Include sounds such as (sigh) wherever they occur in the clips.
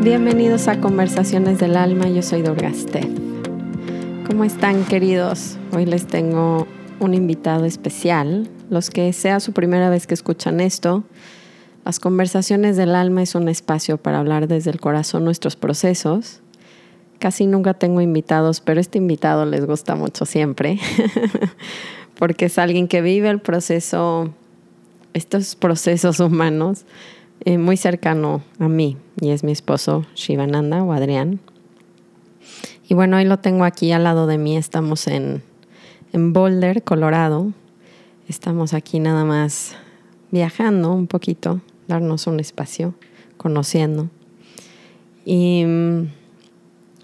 Bienvenidos a Conversaciones del Alma, yo soy Dorgaste. ¿Cómo están queridos? Hoy les tengo un invitado especial. Los que sea su primera vez que escuchan esto, las Conversaciones del Alma es un espacio para hablar desde el corazón nuestros procesos. Casi nunca tengo invitados, pero este invitado les gusta mucho siempre, (laughs) porque es alguien que vive el proceso, estos procesos humanos eh, muy cercano a mí y es mi esposo Shivananda o Adrián. Y bueno, hoy lo tengo aquí al lado de mí. Estamos en, en Boulder, Colorado. Estamos aquí nada más viajando un poquito, darnos un espacio, conociendo. Y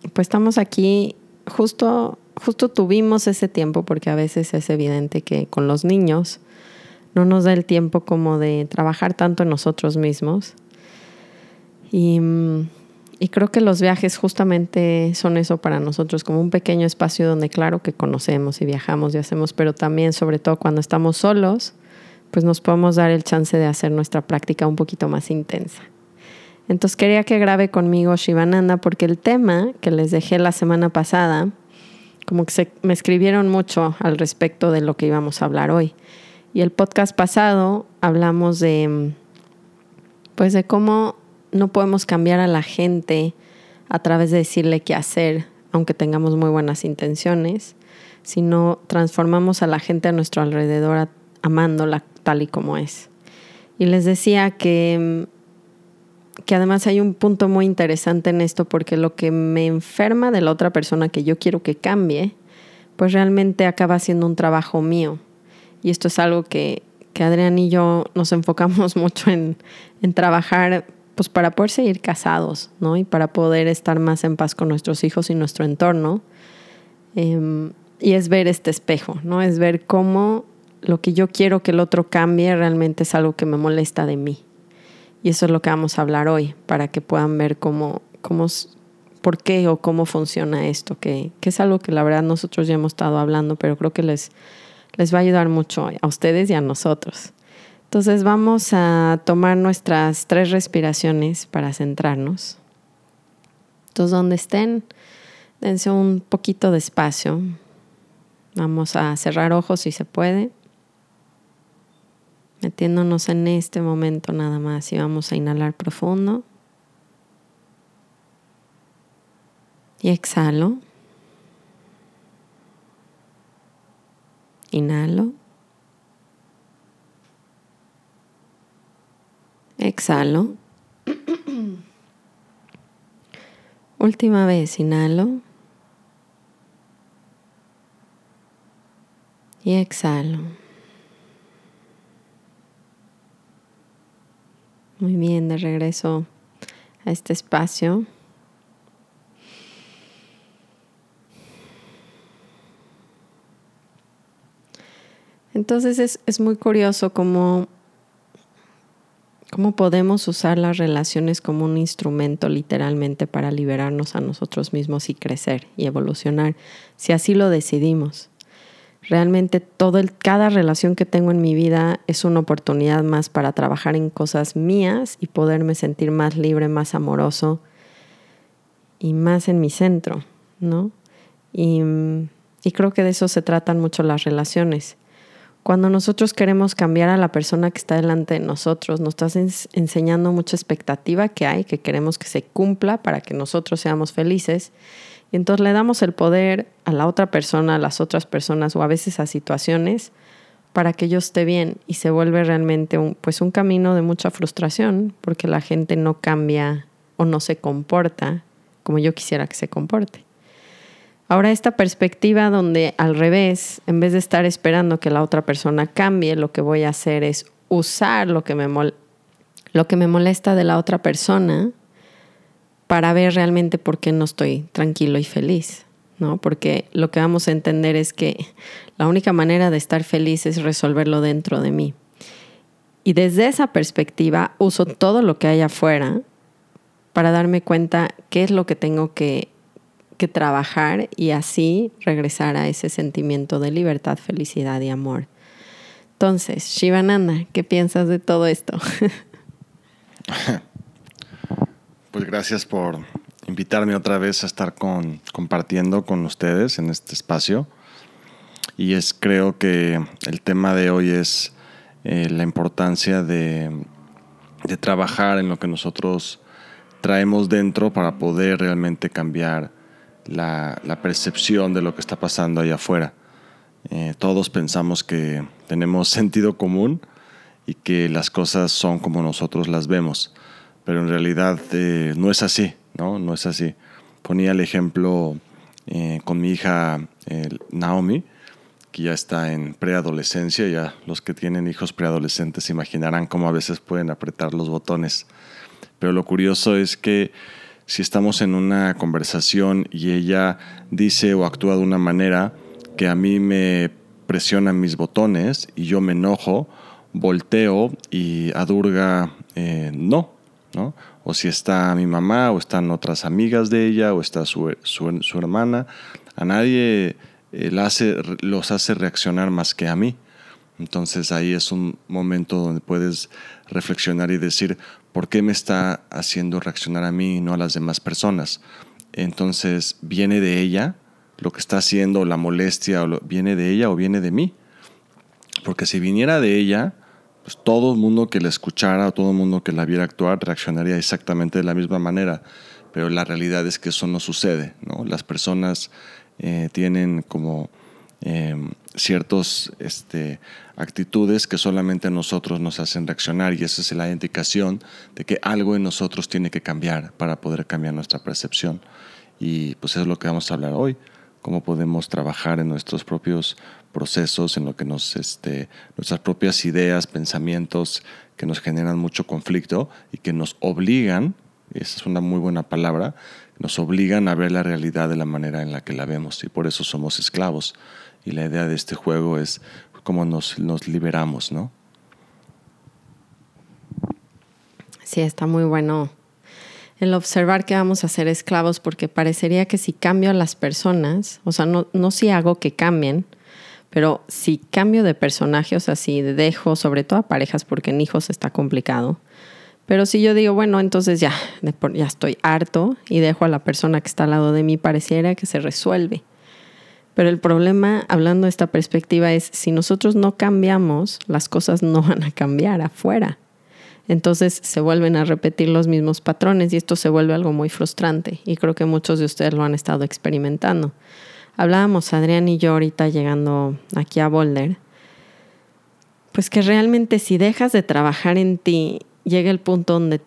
pues estamos aquí, justo, justo tuvimos ese tiempo porque a veces es evidente que con los niños no nos da el tiempo como de trabajar tanto en nosotros mismos. Y, y, creo que los viajes justamente son eso para nosotros, como un pequeño espacio donde claro que conocemos y viajamos y hacemos, pero también sobre todo cuando estamos solos, pues nos podemos dar el chance de hacer nuestra práctica un poquito más intensa. Entonces quería que grabe conmigo Shivananda porque el tema que les dejé la semana pasada, como que se, me escribieron mucho al respecto de lo que íbamos a hablar hoy. Y el podcast pasado hablamos de, pues de cómo no podemos cambiar a la gente a través de decirle qué hacer, aunque tengamos muy buenas intenciones, sino transformamos a la gente a nuestro alrededor amándola tal y como es. Y les decía que, que además hay un punto muy interesante en esto porque lo que me enferma de la otra persona que yo quiero que cambie, pues realmente acaba siendo un trabajo mío y esto es algo que, que Adrián y yo nos enfocamos (laughs) mucho en, en, trabajar pues para poder seguir casados, ¿no? Y para poder estar más en paz con nuestros hijos y nuestro entorno. Em, y es ver este espejo, ¿no? Es ver cómo lo que yo quiero que el otro cambie realmente es algo que me molesta de mí. Y eso es lo que vamos a hablar hoy, para que puedan ver cómo, cómo por qué o cómo funciona esto, que, que es algo que la verdad nosotros ya hemos estado hablando, pero creo que les, les va a ayudar mucho a ustedes y a nosotros. Entonces vamos a tomar nuestras tres respiraciones para centrarnos. Entonces donde estén, dense un poquito de espacio. Vamos a cerrar ojos si se puede. Metiéndonos en este momento nada más y vamos a inhalar profundo. Y exhalo. Inhalo. Exhalo. (clears throat) Última vez, inhalo. Y exhalo. Muy bien, de regreso a este espacio. Entonces es, es muy curioso cómo, cómo podemos usar las relaciones como un instrumento literalmente para liberarnos a nosotros mismos y crecer y evolucionar, si así lo decidimos. Realmente todo el, cada relación que tengo en mi vida es una oportunidad más para trabajar en cosas mías y poderme sentir más libre, más amoroso y más en mi centro, ¿no? Y, creo que de eso se tratan mucho las relaciones cuando nosotros queremos cambiar a la persona que está delante de nosotros, nos estás enseñando mucha expectativa que hay, que queremos que se cumpla para que nosotros seamos felices. Y entonces le damos el poder a la otra persona, a las otras personas o a veces a situaciones para que yo esté bien y se vuelve realmente un, pues un camino de mucha frustración porque la gente no cambia o no se comporta como yo quisiera que se comporte. Ahora esta perspectiva donde al revés, en vez de estar esperando que la otra persona cambie, lo que voy a hacer es usar lo que me, lo que me molesta de la otra persona para ver realmente por qué no estoy tranquilo y feliz. ¿no? Porque lo que vamos a entender es que la única manera de estar feliz es resolverlo dentro de mí. Y desde esa perspectiva uso todo lo que hay afuera para darme cuenta qué es lo que tengo que, que trabajar y así regresar a ese sentimiento de libertad, felicidad y amor. Entonces, Shivananda, ¿qué piensas de todo esto? (laughs) pues gracias por invitarme otra vez a estar con, compartiendo con ustedes en este espacio. Y es creo que el tema de hoy es eh, la importancia de, de trabajar en lo que nosotros traemos dentro para poder realmente cambiar la, percepción de lo que está pasando allá afuera. Eh, todos pensamos que tenemos (laughs) sentido común y que las cosas son como nosotros las vemos, pero en realidad eh, no es así, ¿no? No es así. Ponía el ejemplo eh, con mi hija Naomi, que ya está en preadolescencia, ya los que tienen hijos preadolescentes imaginarán cómo a veces pueden apretar los botones. Pero lo curioso es que si estamos en una conversación y ella dice o actúa de una manera, que a mí me presionan mis botones y yo me enojo, volteo y a Durga eh, no, O si está mi mamá o están otras amigas de ella o está su, hermana, a nadie eh, los hace reaccionar más que a mí. Entonces ahí es un momento donde puedes reflexionar y decir, ¿por qué me está haciendo reaccionar a mí y no a las demás personas? Entonces, ¿viene de ella? lo que está haciendo, la molestia, o viene de ella o viene de mí. Porque si viniera de ella, pues todo el mundo que la escuchara o todo el mundo que la viera actuar reaccionaría exactamente de la misma manera. Pero la realidad es que eso no sucede. ¿no? Las personas eh, tienen como eh, ciertas este, actitudes que solamente a nosotros nos hacen reaccionar y esa es la indicación de que algo en nosotros tiene que cambiar para poder cambiar nuestra percepción. Y pues eso es lo que vamos a hablar hoy cómo podemos trabajar en nuestros propios procesos, en lo que nos, este, nuestras propias ideas, pensamientos que nos generan mucho conflicto y que nos obligan, esa es una muy buena palabra, nos obligan a ver la realidad de la manera en la que la vemos y por eso somos esclavos. Y la idea de este juego es cómo nos, nos liberamos, ¿no? Sí, está muy bueno el observar que vamos a ser esclavos, porque parecería que si cambio a las personas, o sea, no, no si hago que cambien, pero si cambio de personaje, o sea, si dejo, sobre todo a parejas, porque en hijos está complicado, pero si yo digo, bueno, entonces ya, ya estoy harto y dejo a la persona que está al lado de mí, pareciera que se resuelve. Pero el problema, hablando de esta perspectiva, es si nosotros no cambiamos, las cosas no (laughs) van a cambiar afuera entonces se vuelven a repetir los mismos patrones y esto se vuelve algo muy frustrante y creo que muchos de ustedes lo han estado experimentando. Hablábamos Adrián y yo ahorita llegando aquí a Boulder, pues que realmente si dejas de trabajar en ti, llega el punto donde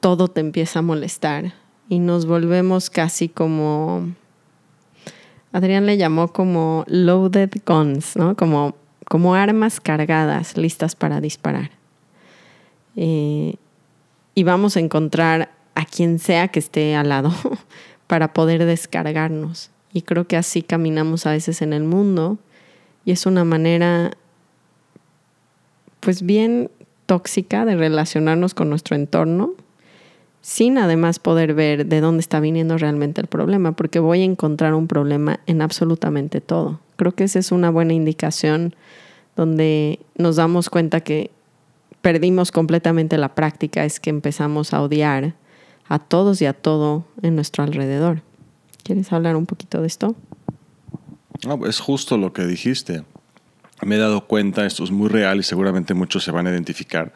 todo te empieza a molestar y nos volvemos casi como, Adrián le llamó como loaded guns, ¿no? Como, como armas cargadas, listas para disparar. Eh, y vamos a encontrar a quien sea que esté al lado (laughs) para poder descargarnos. Y creo que así caminamos a veces en el mundo y es una manera pues bien tóxica de relacionarnos con nuestro entorno sin además poder ver de dónde está viniendo realmente el problema, porque voy a encontrar un problema en absolutamente todo. Creo que esa es una buena indicación donde nos damos cuenta que perdimos completamente la práctica es que empezamos a odiar a todos y a todo en nuestro alrededor. ¿Quieres hablar un poquito de esto? es justo lo que dijiste. Me he dado cuenta, esto es muy real y seguramente muchos se van a identificar.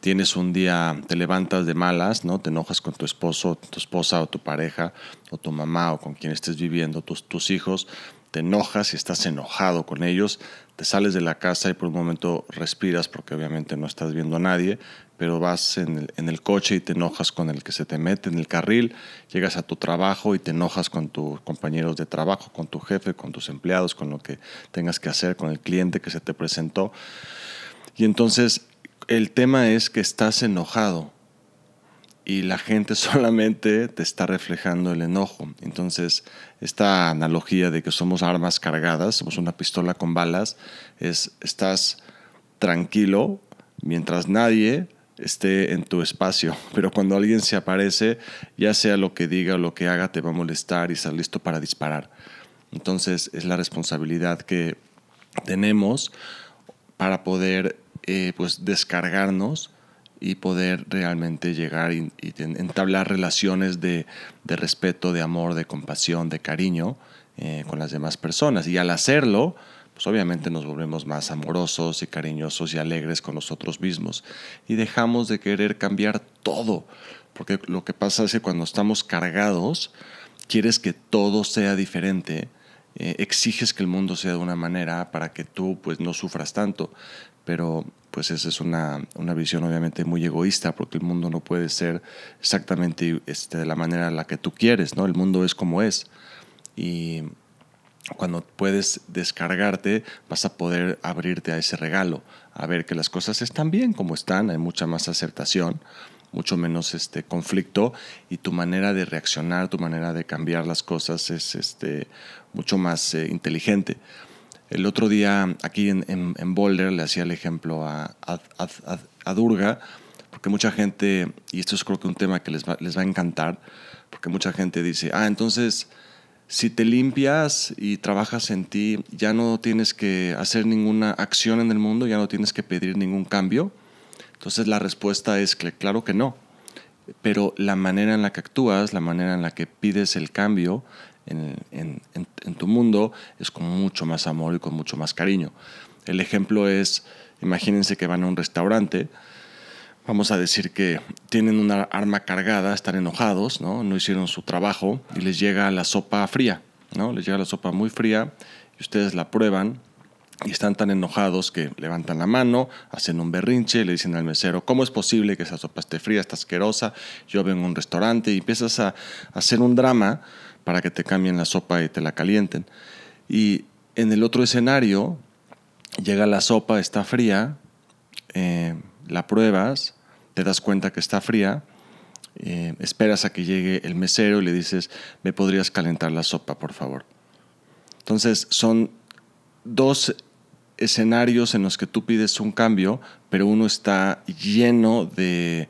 Tienes un día, te levantas de malas, ¿no? Te enojas con tu esposo, tu esposa o tu pareja, o tu mamá o con quien estés viviendo, tus, tus hijos, te enojas y estás enojado con ellos, te sales de la casa y por un momento respiras porque obviamente no estás viendo a nadie, pero vas en el, coche y te enojas con el que se te mete en el carril, llegas a tu trabajo y te enojas con tus compañeros de trabajo, con tu jefe, con tus empleados, con lo que tengas que hacer, con el cliente que se te presentó. Y entonces el tema es que estás enojado y la gente (laughs) solamente te está reflejando el enojo. Entonces, esta analogía de que somos armas cargadas, somos una pistola con balas, es estás tranquilo mientras nadie esté en tu espacio, (laughs) pero cuando alguien se aparece, ya sea lo que diga o lo que haga, te va a molestar y estar listo para disparar. Entonces es la responsabilidad que tenemos para poder eh, pues descargarnos y poder realmente llegar y, entablar relaciones de, respeto, de amor, de compasión, de cariño eh, con las demás personas. Y al hacerlo, pues obviamente nos volvemos más amorosos y cariñosos y alegres con nosotros mismos. Y dejamos de querer cambiar todo. Porque lo que pasa es que cuando estamos cargados, quieres que todo sea diferente. Eh, exiges que el mundo sea de una manera para que tú pues no sufras tanto pero pues esa es una, una, visión obviamente muy egoísta porque el mundo no puede ser exactamente este, de la manera en la que tú quieres, ¿no? El mundo es como es y cuando puedes descargarte vas a poder abrirte a ese regalo, a ver que las cosas están bien como están, hay mucha más aceptación, mucho menos este conflicto y tu manera de reaccionar, tu manera de cambiar las cosas es este, mucho más eh, inteligente. El otro día aquí en, Boulder le hacía el ejemplo a, a, Durga, porque mucha gente, y esto es creo que un tema que les va, les va a encantar, porque mucha gente dice, ah, entonces si te limpias y trabajas en ti, ya no tienes que hacer ninguna acción en el mundo, ya no tienes que pedir ningún cambio. Entonces la respuesta es que claro que no. Pero la manera en la que actúas, la manera en la que pides el cambio, en, tu mundo es con mucho más amor y con mucho más cariño. El ejemplo es, imagínense que van a un restaurante, vamos a decir que tienen una arma cargada, están enojados, ¿no? no hicieron su trabajo y les llega la sopa fría, ¿no? les llega la sopa muy fría y ustedes la prueban y están tan enojados que levantan la mano, hacen un berrinche, le dicen al mesero, ¿cómo es posible que esa sopa esté fría, está asquerosa? Yo vengo a un restaurante y empiezas a, hacer un drama para que te cambien la sopa y te la calienten. Y en el otro escenario, llega la sopa, está fría, eh, la pruebas, te das cuenta que está fría, eh, esperas a que llegue el mesero y le dices, ¿me podrías calentar la sopa, por favor? Entonces, son dos escenarios en los que tú pides un cambio, pero uno está lleno de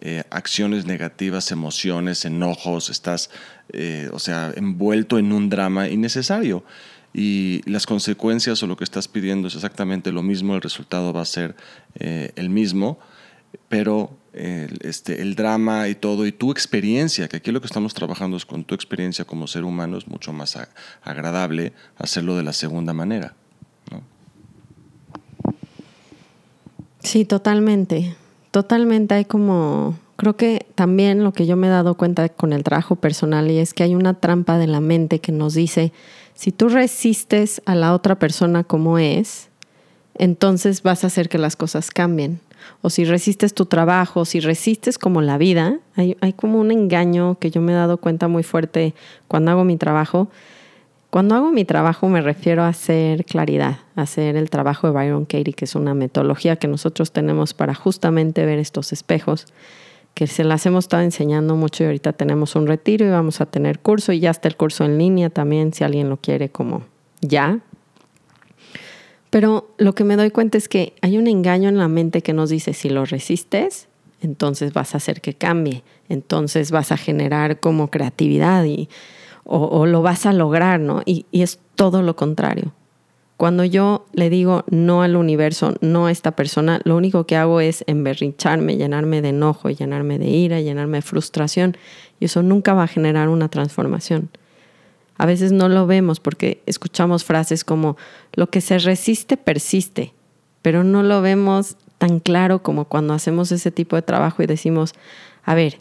eh, acciones negativas, emociones, enojos, estás, eh, o sea, envuelto en un drama innecesario. Y las consecuencias o lo que estás pidiendo es exactamente lo mismo, el resultado va a ser eh, el mismo, pero este, el drama y todo, y tu experiencia, que aquí lo que estamos trabajando es con tu experiencia como ser humano, es mucho más agradable hacerlo de la segunda manera. Sí, totalmente. Totalmente, hay como, creo que también lo que yo me he dado cuenta con el trabajo personal y es que hay una trampa de la mente que nos dice, si tú resistes a la otra persona como es, entonces vas a hacer que las cosas cambien. O si resistes tu trabajo, si resistes como la vida, hay, hay como un engaño que yo me he dado cuenta muy fuerte cuando hago mi trabajo, cuando hago mi trabajo me refiero a hacer claridad, a hacer el trabajo de Byron Katie, que es una metodología que nosotros tenemos para justamente ver estos espejos, que se las hemos estado enseñando mucho y ahorita tenemos un retiro y vamos a tener curso y ya está el curso en línea también si alguien lo quiere como ya. Pero lo que me doy cuenta es que hay un engaño en la mente que nos dice si lo resistes, entonces vas a hacer que cambie, entonces vas a generar como creatividad y o, lo vas a lograr, ¿no? Y, y, es todo lo contrario. Cuando yo le digo no al universo, no a esta persona, lo único que hago es emberrincharme, llenarme de enojo, llenarme de ira, llenarme de frustración. Y eso nunca va a generar una transformación. A veces no lo vemos porque escuchamos frases como lo que se resiste persiste, pero no lo vemos tan claro como cuando hacemos ese tipo de trabajo y decimos, a ver,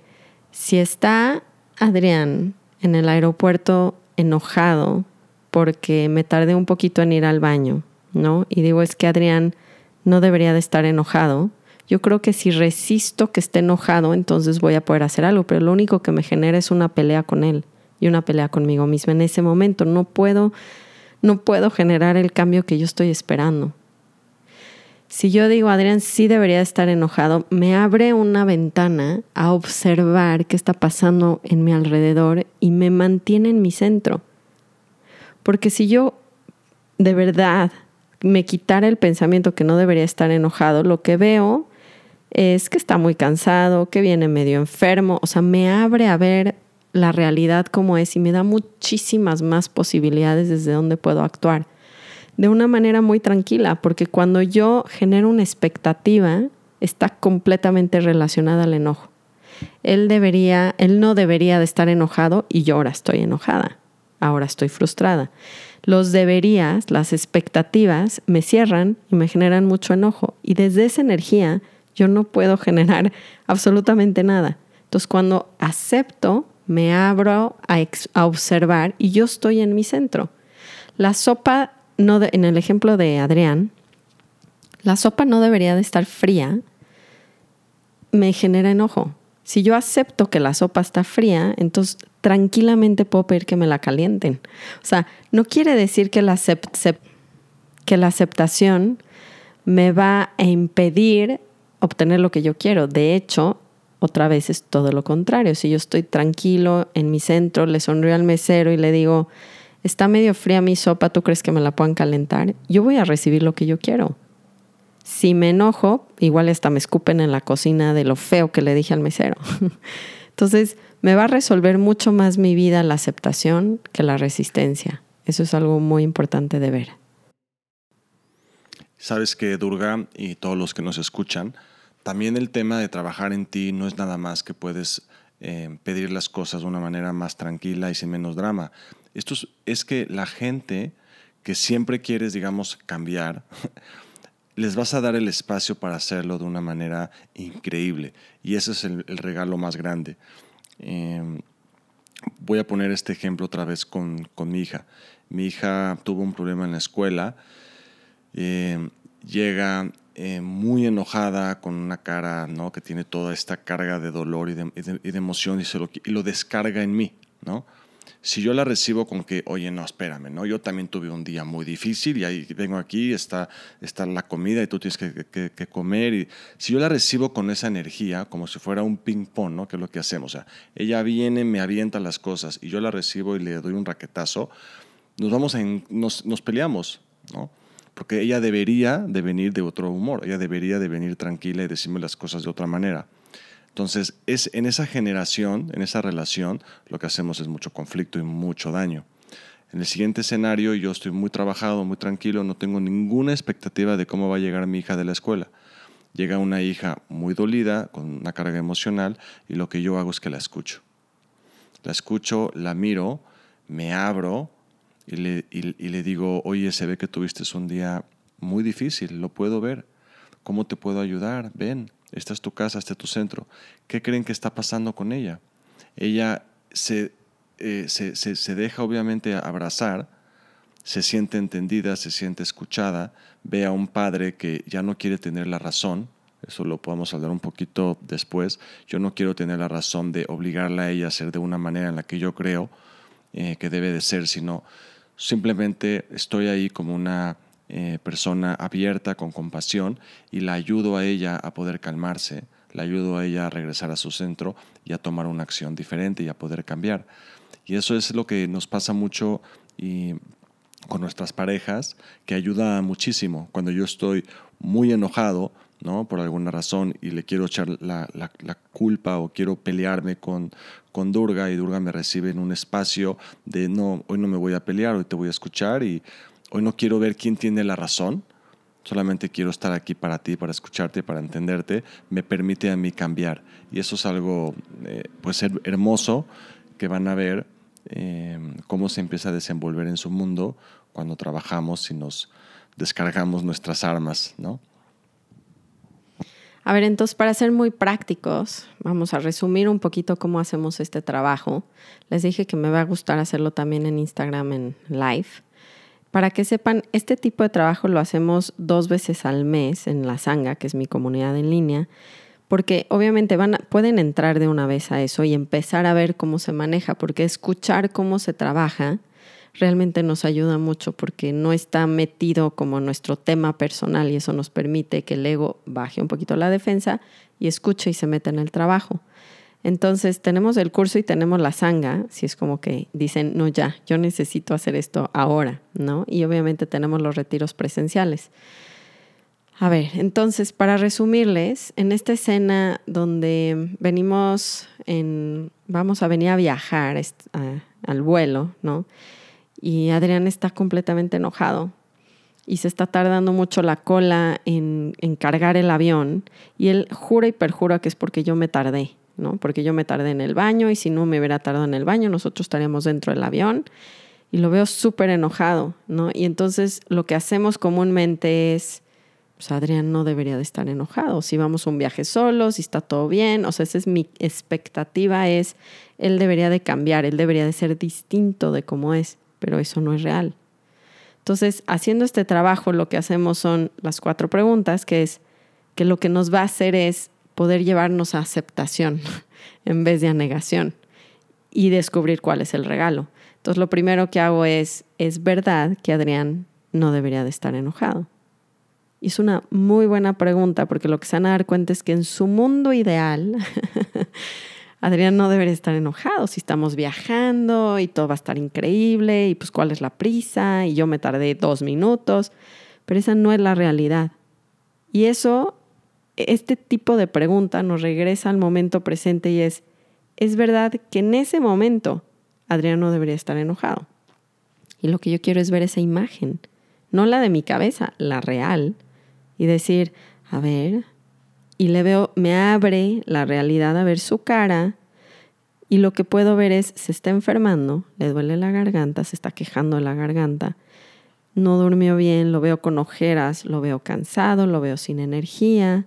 si está Adrián en el aeropuerto enojado porque me tardé un poquito en ir al baño, ¿no? Y digo, es que Adrián no debería de estar enojado. Yo creo que si resisto que esté enojado, entonces voy a poder hacer algo, pero lo único que me genera es una pelea con él y una pelea conmigo misma en ese momento. No puedo, no puedo generar el cambio que yo estoy esperando. Si yo digo, Adrián sí debería estar enojado, me abre una ventana a observar qué está pasando en mi alrededor y me mantiene en mi centro. Porque si yo de verdad me quitara el pensamiento que no debería estar enojado, lo que veo es que está muy cansado, que viene medio enfermo, o sea, me abre a ver la realidad como es y me da muchísimas más posibilidades desde donde puedo actuar. De una manera muy tranquila, porque cuando yo genero una expectativa, está completamente relacionada al enojo. Él debería, él no debería de estar enojado y yo ahora estoy enojada. Ahora estoy frustrada. Los deberías, las expectativas me cierran y me generan mucho enojo y desde esa energía yo no puedo (laughs) generar absolutamente nada. Entonces cuando acepto, me abro a, observar y yo estoy en mi centro. La sopa, no en el ejemplo de Adrián, la sopa no debería de estar fría, me genera enojo. Si yo acepto que la sopa está fría, entonces tranquilamente puedo pedir que me la calienten. O sea, no quiere decir que la, que la aceptación me va a impedir obtener lo que yo quiero. De hecho, otra vez es todo lo contrario. Si yo estoy tranquilo en mi centro, le sonrío al mesero y le digo, está medio fría mi sopa, ¿tú crees que me la puedan calentar? Yo voy a recibir lo que yo quiero. Si me enojo, igual hasta me escupen en la cocina de lo feo que le dije al mesero. (laughs) Entonces, me va a resolver mucho más mi vida la aceptación que la resistencia. Eso es algo muy importante de ver. Sabes que Durga y todos los que nos escuchan, también el tema de trabajar en ti no es nada más que puedes eh, pedir las cosas de una manera más tranquila y sin menos drama. Esto es, que la gente que siempre quieres, digamos, cambiar, (laughs) les vas a dar el espacio para hacerlo de una manera increíble. Y ese es el, regalo más grande. Em, voy a poner este ejemplo otra vez con, con mi hija. Mi hija tuvo un problema en la escuela eh, llega eh, muy enojada, con una cara ¿no? que tiene toda esta carga de dolor y de, emoción y lo descarga en mí. ¿no? Si yo la recibo con que, oye, no, espérame, ¿no? yo también tuve un día muy difícil y ahí vengo aquí, está, está la comida y tú tienes que, que, comer. Y si yo la recibo con esa energía, como si fuera un ping-pong, ¿no? que es lo que hacemos, o sea, ella viene, me avienta las cosas y yo la recibo y le doy un raquetazo, nos, vamos en, nos, nos peleamos. ¿no? porque ella debería de venir de otro humor, ella debería de venir tranquila y decirme las cosas de otra manera. Entonces, es en esa generación, en esa relación, lo que hacemos es mucho conflicto y mucho daño. En el siguiente escenario, yo estoy muy trabajado, muy tranquilo, no tengo ninguna expectativa de cómo va a llegar mi hija de la escuela. Llega una hija muy dolida, con una carga emocional, y lo que yo hago es que la escucho. La escucho, la miro, me abro, y le, y, le digo, oye, se ve que tuviste un día muy difícil, lo puedo ver. ¿Cómo te puedo ayudar? Ven, esta es tu casa, este es tu centro. ¿Qué creen que está pasando con ella? Ella se, eh, se, se, se, deja obviamente abrazar, se siente entendida, se siente escuchada, ve a un padre que ya no quiere tener la razón, eso lo podemos hablar un poquito después, yo no quiero tener la razón de obligarla a ella a ser de una manera en la que yo creo eh, que debe de ser, sino Simplemente estoy ahí como una eh, persona abierta, con compasión, y la ayudo a ella a poder calmarse, la ayudo a ella a regresar a su centro y a tomar una acción diferente y a poder cambiar. Y eso es lo que nos pasa mucho y con nuestras parejas, que ayuda muchísimo. Cuando yo estoy muy enojado, ¿no? Por alguna razón y le quiero echar la, culpa o quiero pelearme con, con Durga y Durga me recibe en un espacio de no, hoy no me voy a pelear, hoy te voy a escuchar y hoy no quiero ver quién tiene la razón, solamente quiero estar aquí para ti, para escucharte, para entenderte, me permite a mí cambiar. Y eso es algo, eh, pues, hermoso que van a ver eh, cómo se empieza a desenvolver en su mundo cuando trabajamos y nos descargamos nuestras armas, ¿no? A ver, entonces para ser muy prácticos, vamos a resumir un poquito cómo hacemos este trabajo. Les dije que me va a gustar hacerlo también en Instagram en live. Para que sepan, este tipo de trabajo lo hacemos dos veces al mes en la Sanga, que es mi comunidad en línea, porque obviamente van pueden entrar de una vez a eso y empezar a ver cómo se maneja, porque escuchar cómo se trabaja realmente nos ayuda mucho porque no está metido como nuestro tema personal y eso nos permite que el ego baje un poquito la defensa y escuche y se meta en el trabajo. Entonces tenemos el curso y tenemos la sanga, si es como que dicen, no, ya, yo necesito hacer esto ahora, ¿no? Y obviamente tenemos los retiros presenciales. A ver, entonces, para resumirles, en esta escena donde venimos en, vamos a venir a viajar al vuelo, ¿no? Y Adrián está completamente enojado y se está tardando mucho la cola en, en cargar el avión y él jura y perjura que es porque yo me tardé, ¿no? Porque yo me tardé en el baño y si no me hubiera tardado en el baño, nosotros estaríamos dentro del avión y lo veo súper enojado, ¿no? Y entonces lo que hacemos comúnmente es pues Adrián no debería de estar enojado. Si vamos a un viaje solo, si está todo bien, o sea, esa es mi expectativa, es, él debería de cambiar, él debería de ser distinto de cómo es, pero eso no es real. Entonces, haciendo este trabajo, lo que hacemos son las cuatro preguntas, que es que lo que nos va a hacer es poder llevarnos a aceptación (laughs) en vez de a negación y descubrir cuál es el regalo. Entonces, lo primero que hago es, es verdad que Adrián no debería de estar enojado y es una muy buena pregunta porque lo que se van a dar cuenta es que en su mundo ideal, (laughs) Adrián no debería estar enojado si estamos viajando y todo va a estar increíble y pues cuál es la prisa y yo me tardé dos minutos, pero esa no es la realidad. Y eso, este tipo de pregunta nos regresa al momento presente y es, es verdad que en ese momento Adrián no debería estar enojado. Y lo que yo quiero es ver esa imagen, no la de mi cabeza, la real y decir, a ver, y le veo, me abre la realidad a ver su cara y lo que puedo ver es, se está enfermando, le duele la garganta, se está quejando de la garganta, no durmió bien, lo veo con ojeras, lo veo cansado, lo veo sin energía.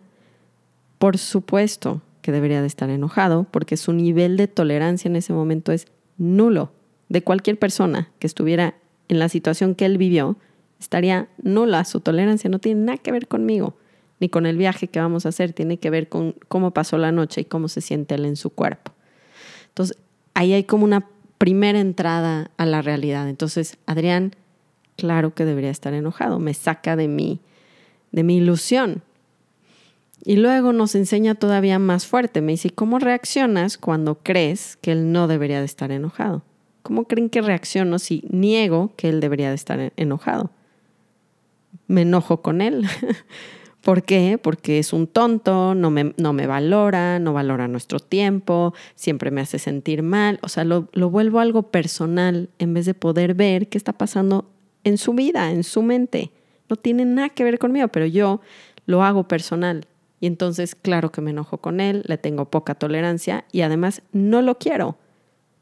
Por supuesto que debería de estar enojado porque su nivel de tolerancia en ese momento es nulo. De cualquier persona que estuviera en la situación que él vivió, estaría nula. Su tolerancia no tiene nada que ver conmigo, ni con el viaje que vamos a hacer, tiene que ver con cómo pasó la noche y cómo se siente él en su cuerpo. Entonces, ahí hay como una primera entrada a la realidad. Entonces, Adrián, claro que debería estar enojado, me saca de mi, de mi ilusión. Y luego nos enseña todavía más fuerte. Me dice, ¿cómo reaccionas cuando crees que él no debería de estar enojado? ¿Cómo creen que reacciono si niego que él debería de estar enojado? me enojo con él. (laughs) ¿Por qué? Porque es un tonto, no me, no me, valora, no valora nuestro tiempo, siempre me hace sentir mal. O sea, lo, lo vuelvo algo personal en vez de poder ver qué está pasando en su vida, en su mente. No tiene nada que ver conmigo, pero yo lo hago personal. Y entonces, claro que me enojo con él, le tengo poca tolerancia y además no lo quiero.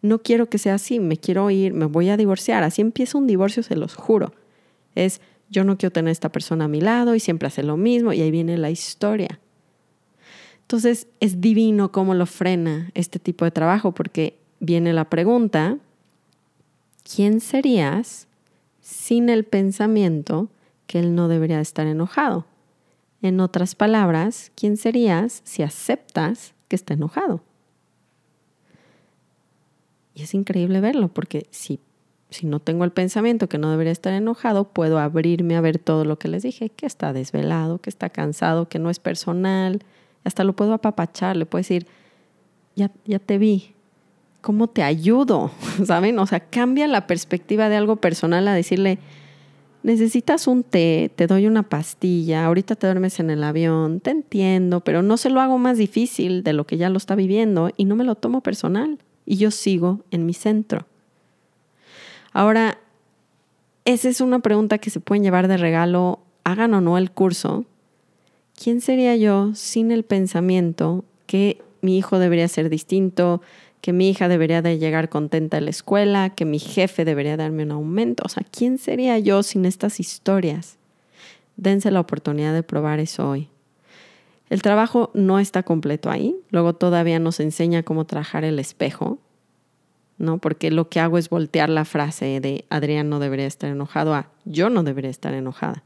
No quiero que sea así, me quiero ir, me voy a divorciar. Así empieza un divorcio, se los juro. Es yo no quiero tener a esta persona a mi lado y siempre hace lo mismo y ahí viene la historia. Entonces es divino cómo lo frena este tipo de trabajo porque viene la pregunta, ¿quién serías sin el pensamiento que él no debería estar enojado? En otras palabras, ¿quién serías si aceptas que está enojado? Y es increíble verlo porque si si no tengo el pensamiento que no debería estar enojado, puedo abrirme a ver todo lo que les dije, que está desvelado, que está cansado, que no es personal. Hasta lo puedo apapachar, le puedo decir, ya, ya te vi, ¿cómo te ayudo? (laughs) ¿Saben? O sea, cambia la perspectiva de algo personal a decirle, necesitas un té, te doy una pastilla, ahorita te duermes en el avión, te entiendo, pero no se lo hago más difícil de lo que ya lo está viviendo y no me lo tomo personal. Y yo sigo en mi centro. Ahora, esa es una pregunta que se pueden llevar de regalo, hagan o no el curso. ¿Quién sería yo sin el pensamiento que mi hijo debería ser distinto, que mi hija debería de llegar contenta a la escuela, que mi jefe debería darme un aumento? O sea, ¿quién sería yo sin estas historias? Dense la oportunidad de probar eso hoy. El trabajo no está completo ahí. Luego todavía nos enseña cómo trabajar el espejo. ¿no? Porque lo que hago es voltear la frase de Adrián no debería estar enojado a yo no debería estar enojada.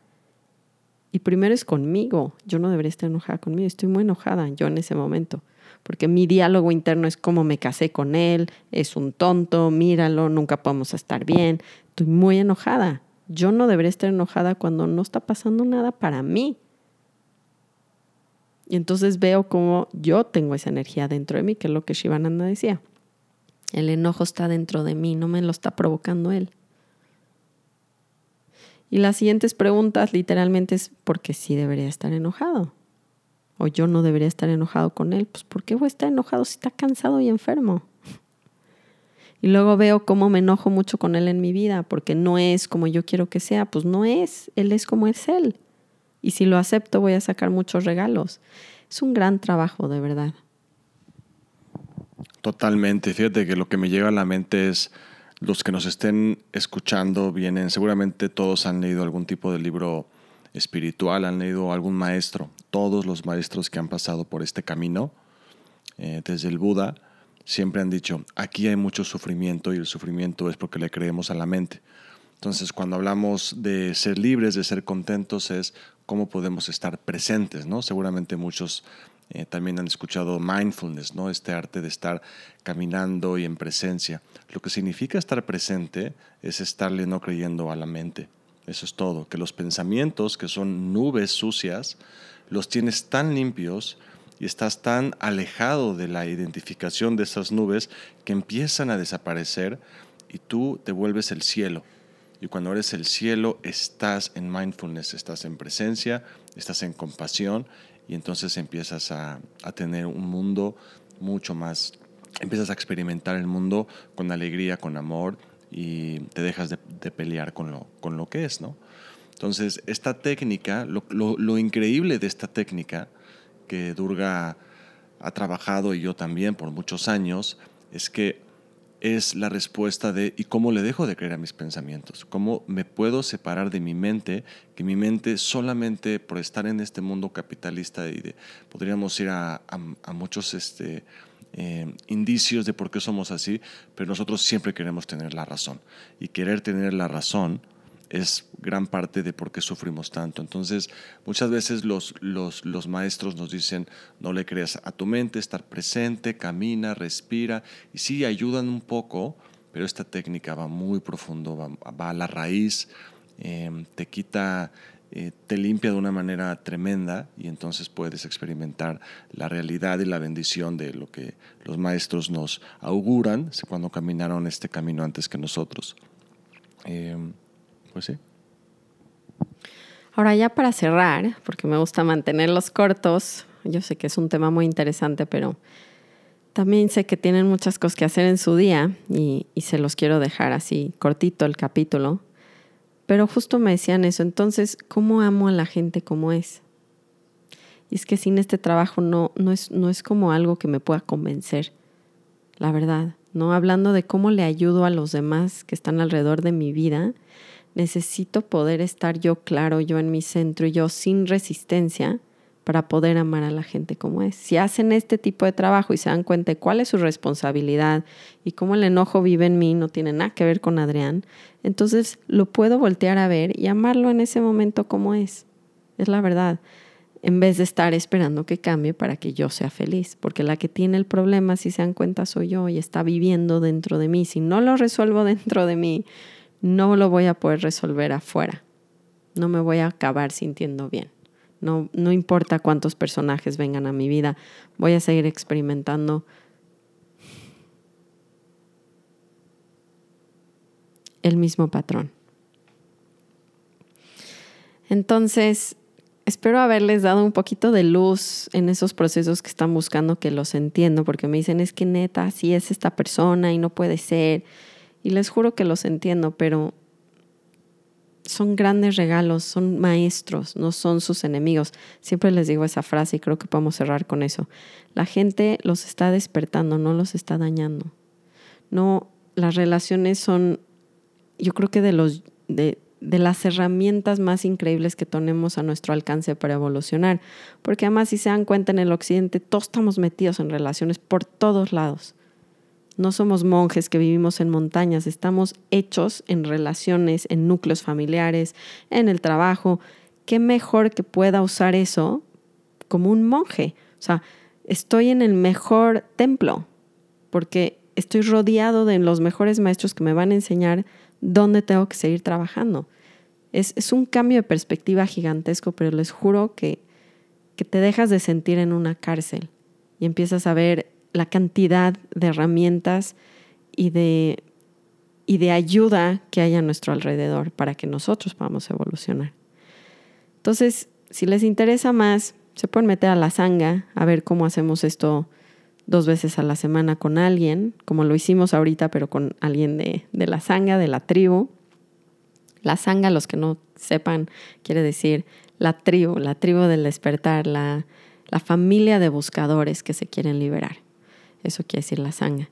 Y primero es conmigo, yo no debería estar enojada conmigo, estoy muy enojada yo en ese momento, porque mi diálogo interno es como me casé con él, es un tonto, míralo, nunca podemos estar bien, estoy muy enojada. Yo no debería estar enojada cuando no está pasando nada para mí. Y entonces veo como yo tengo esa energía dentro de mí, que es lo que Shivananda decía. El enojo está dentro de mí, no me lo está provocando él. Y las siguientes preguntas literalmente es, ¿por qué sí debería estar enojado? O yo no debería estar enojado con él. Pues ¿por qué voy a estar enojado si está cansado y enfermo? Y luego veo cómo me enojo mucho con él en mi vida, porque no es como yo quiero que sea, pues no es, él es como es él. Y si lo acepto voy a sacar muchos regalos. Es un gran trabajo, de verdad. Totalmente. Fíjate que lo que me llega a la mente es los que nos estén escuchando vienen, seguramente todos han leído algún tipo de libro espiritual, han leído algún maestro. Todos los maestros que han pasado por este camino, eh, desde el Buda, siempre han dicho, aquí hay mucho sufrimiento y el sufrimiento es porque le creemos a la mente. Entonces, cuando hablamos de ser libres, de ser contentos, es cómo podemos estar presentes, ¿no? Seguramente muchos eh, también han escuchado mindfulness, ¿no? Este arte de estar caminando y en presencia. Lo que significa estar presente es estarle no creyendo a la mente. Eso es todo. Que los pensamientos, que son nubes sucias, los tienes tan limpios y estás tan alejado de la identificación de esas nubes que empiezan a desaparecer y tú te vuelves el cielo. Y cuando eres el cielo, estás en mindfulness, estás en presencia, estás en compasión y entonces empiezas a, tener un mundo mucho más, empiezas a experimentar el mundo con alegría, con amor y te dejas de, pelear con lo, con lo que es, ¿no? Entonces, esta técnica, lo, increíble de esta técnica, que Durga ha trabajado y yo también por muchos años, es que es la respuesta de ¿y cómo le dejo de creer a mis pensamientos? ¿Cómo me puedo separar de mi mente? Que mi mente solamente por estar en este mundo capitalista y de, podríamos ir a, muchos este, eh, indicios de por qué somos así, pero nosotros siempre queremos tener la razón. Y querer tener la razón es gran parte de por qué sufrimos tanto. Entonces, muchas veces los, los, los, maestros nos dicen, no le creas a tu mente, estar presente, camina, respira, y sí, ayudan un poco, pero esta técnica va muy profundo, va, a la raíz, em, te quita, eh, te limpia de una manera tremenda y entonces puedes experimentar la realidad y la bendición de lo que los maestros nos auguran cuando caminaron este camino antes que nosotros. Em, pues sí. Ahora ya para cerrar, porque me gusta mantenerlos cortos, yo sé que es un tema muy interesante, pero también sé que tienen muchas cosas que hacer en su día y, y se los quiero dejar así cortito el capítulo. Pero justo me decían eso, entonces, ¿cómo amo a la gente como es? Y es que sin este trabajo no, no, es, no es como algo que me pueda convencer, la verdad, ¿no? Hablando de cómo le ayudo a los demás que están alrededor de mi vida, necesito poder estar yo claro, yo en mi centro y yo sin resistencia para poder amar a la gente como es. Si hacen este tipo de trabajo y se dan cuenta de cuál es su responsabilidad y cómo el enojo vive en mí, no tiene nada que ver con Adrián, entonces lo puedo voltear a ver y amarlo en ese momento como es. Es la verdad. En vez de estar esperando que cambie para que yo sea feliz. Porque la que tiene el problema, si se dan cuenta, soy yo y está viviendo dentro de mí. Si no lo resuelvo (laughs) dentro de mí, no lo voy a poder resolver afuera. No me voy a acabar sintiendo bien. No, no importa cuántos personajes vengan a mi vida, voy a seguir experimentando el mismo patrón. Entonces, espero haberles dado un poquito de luz en esos procesos que están buscando que los entiendo, porque me dicen, es que neta, así es esta persona y no puede ser. Y les juro que los entiendo, pero son grandes regalos, son maestros, no son sus enemigos. Siempre les digo esa frase y creo que podemos cerrar con eso. La gente los está despertando, no los está dañando. No, las relaciones son, yo creo que de los de, de las herramientas más increíbles que tenemos a nuestro alcance para evolucionar. Porque además, si se dan cuenta en el occidente, todos estamos metidos en relaciones por todos lados. No somos monjes que vivimos en montañas, estamos hechos en relaciones, en núcleos familiares, en el trabajo. ¿Qué mejor que pueda usar eso como un monje? O sea, estoy en el mejor templo porque estoy rodeado de los mejores maestros que me van a enseñar dónde tengo que seguir trabajando. Es, un cambio de perspectiva gigantesco, pero les juro que, que te dejas de sentir en una cárcel y empiezas a ver la cantidad de herramientas y de y de ayuda que hay a nuestro alrededor para que nosotros podamos evolucionar. Entonces, si les interesa más, se pueden meter a la sanga a ver cómo hacemos esto dos veces a la semana con alguien, como lo hicimos ahorita, pero con alguien de, de la sanga, de la tribu. La sanga, los que no sepan, quiere decir la tribu, la tribu del despertar, la, la familia de buscadores que se quieren liberar. Eso quiere decir la sanga.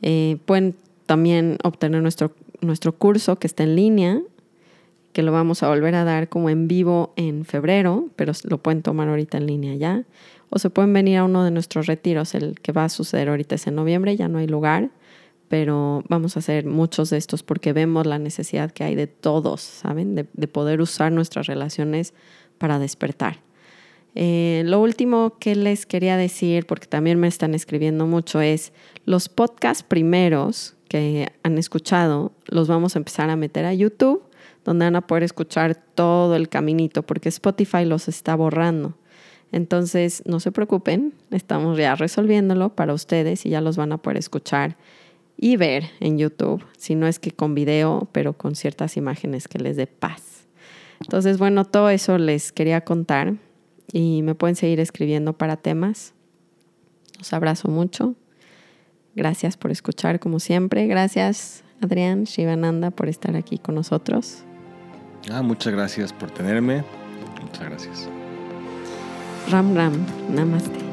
Eh, pueden también obtener nuestro, nuestro curso que está en línea, que lo vamos a volver a dar como en vivo en febrero, pero lo pueden tomar ahorita en línea ya. O se pueden venir a uno de nuestros retiros, el que va a suceder ahorita es en noviembre, ya no hay lugar pero vamos a hacer muchos de estos porque vemos la necesidad que hay de todos, ¿saben? De, poder usar nuestras relaciones para despertar. Eh, lo último que les quería decir, porque también me están escribiendo mucho, es los podcasts primeros que han escuchado, los vamos a empezar a meter a YouTube, donde van a poder escuchar todo el caminito, porque Spotify los está borrando. Entonces, no se preocupen, estamos ya resolviéndolo para ustedes y ya los van a poder escuchar y ver en YouTube, si no es que con video, pero con ciertas imágenes que les dé paz. Entonces, bueno, todo eso les quería contar y me pueden seguir escribiendo para temas. Los abrazo mucho. Gracias por escuchar como siempre. Gracias Adrián Shivananda por estar aquí con nosotros. Ah, muchas gracias por tenerme. Muchas gracias. Ram Ram. Namaste.